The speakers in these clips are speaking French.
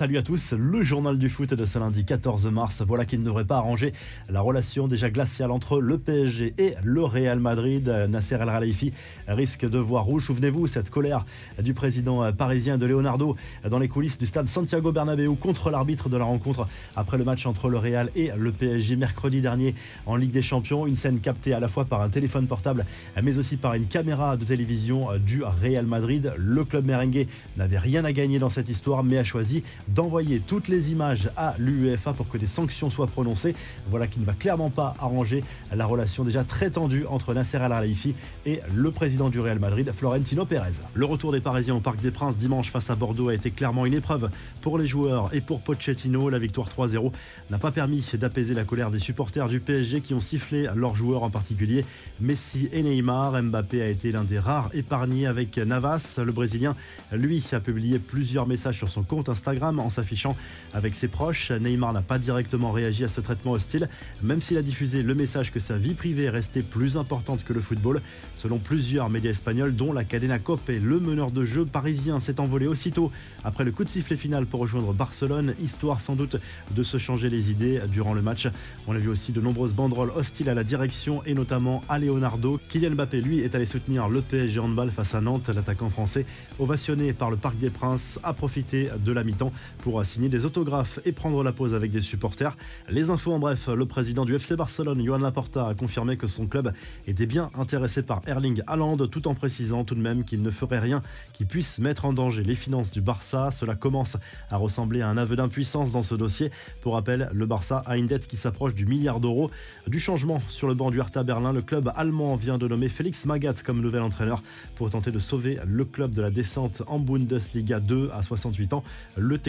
Salut à tous, le journal du foot de ce lundi 14 mars. Voilà qui ne devrait pas arranger la relation déjà glaciale entre le PSG et le Real Madrid. Nasser El Khelaifi risque de voir rouge. Souvenez-vous, cette colère du président parisien de Leonardo dans les coulisses du stade Santiago Bernabéu contre l'arbitre de la rencontre après le match entre le Real et le PSG mercredi dernier en Ligue des Champions. Une scène captée à la fois par un téléphone portable mais aussi par une caméra de télévision du Real Madrid. Le club merengue n'avait rien à gagner dans cette histoire mais a choisi d'envoyer toutes les images à l'UEFA pour que des sanctions soient prononcées. Voilà qui ne va clairement pas arranger la relation déjà très tendue entre Nasser Al Khelaifi et le président du Real Madrid, Florentino Pérez. Le retour des Parisiens au Parc des Princes dimanche face à Bordeaux a été clairement une épreuve pour les joueurs et pour Pochettino. La victoire 3-0 n'a pas permis d'apaiser la colère des supporters du PSG qui ont sifflé leurs joueurs en particulier Messi et Neymar. Mbappé a été l'un des rares épargnés avec Navas. Le Brésilien, lui, a publié plusieurs messages sur son compte Instagram en s'affichant avec ses proches. Neymar n'a pas directement réagi à ce traitement hostile, même s'il a diffusé le message que sa vie privée restait plus importante que le football. Selon plusieurs médias espagnols, dont la Cadena Cop et le meneur de jeu parisien s'est envolé aussitôt après le coup de sifflet final pour rejoindre Barcelone, histoire sans doute de se changer les idées durant le match. On a vu aussi de nombreuses banderoles hostiles à la direction et notamment à Leonardo. Kylian Mbappé, lui, est allé soutenir le PSG handball face à Nantes. L'attaquant français, ovationné par le Parc des Princes, a profité de la mi-temps pour signer des autographes et prendre la pause avec des supporters. Les infos en bref, le président du FC Barcelone, Johan Laporta, a confirmé que son club était bien intéressé par Erling Haaland, tout en précisant tout de même qu'il ne ferait rien qui puisse mettre en danger les finances du Barça. Cela commence à ressembler à un aveu d'impuissance dans ce dossier. Pour rappel, le Barça a une dette qui s'approche du milliard d'euros. Du changement sur le banc du Hertha Berlin, le club allemand vient de nommer Félix Magath comme nouvel entraîneur pour tenter de sauver le club de la descente en Bundesliga 2 à 68 ans.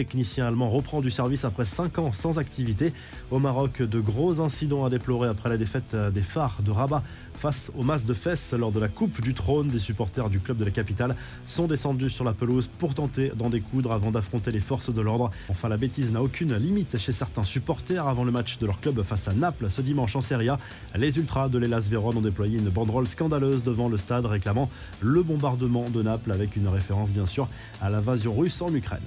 Technicien allemand reprend du service après 5 ans sans activité. Au Maroc, de gros incidents à déplorer après la défaite des phares de Rabat face au masses de fesses lors de la Coupe du Trône. Des supporters du club de la capitale sont descendus sur la pelouse pour tenter d'en découdre avant d'affronter les forces de l'ordre. Enfin, la bêtise n'a aucune limite chez certains supporters avant le match de leur club face à Naples ce dimanche en Serie A. Les Ultras de l'Elas Vérone ont déployé une banderole scandaleuse devant le stade réclamant le bombardement de Naples avec une référence bien sûr à l'invasion russe en Ukraine.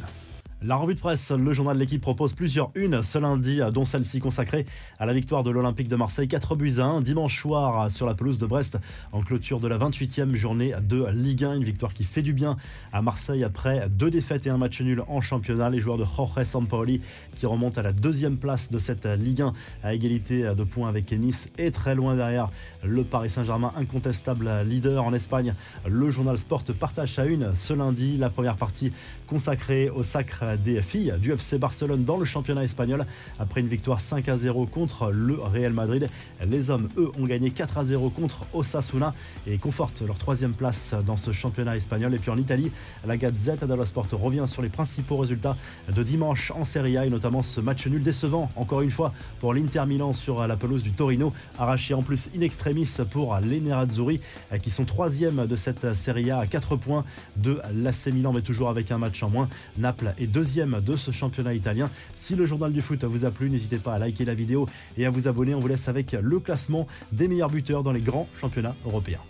La revue de presse, le journal de l'équipe propose plusieurs unes ce lundi, dont celle-ci consacrée à la victoire de l'Olympique de Marseille 4 buts à 1 dimanche soir sur la pelouse de Brest en clôture de la 28e journée de Ligue 1. Une victoire qui fait du bien à Marseille après deux défaites et un match nul en championnat. Les joueurs de Jorge Sampaoli qui remontent à la deuxième place de cette Ligue 1 à égalité de points avec Nice et très loin derrière le Paris Saint-Germain, incontestable leader en Espagne. Le journal Sport partage à une ce lundi la première partie consacrée au sacre des filles du FC Barcelone dans le championnat espagnol. Après une victoire 5 à 0 contre le Real Madrid, les hommes, eux, ont gagné 4 à 0 contre Osasuna et confortent leur troisième place dans ce championnat espagnol. Et puis en Italie, la Gazette dello Sport revient sur les principaux résultats de dimanche en Serie A et notamment ce match nul décevant, encore une fois, pour l'Inter Milan sur la pelouse du Torino, arraché en plus in extremis pour les Nerazzurri qui sont troisième de cette Serie A à 4 points de l'AC Milan, mais toujours avec un match en moins. Naples est deuxième de ce championnat italien. Si le journal du foot vous a plu, n'hésitez pas à liker la vidéo et à vous abonner. On vous laisse avec le classement des meilleurs buteurs dans les grands championnats européens.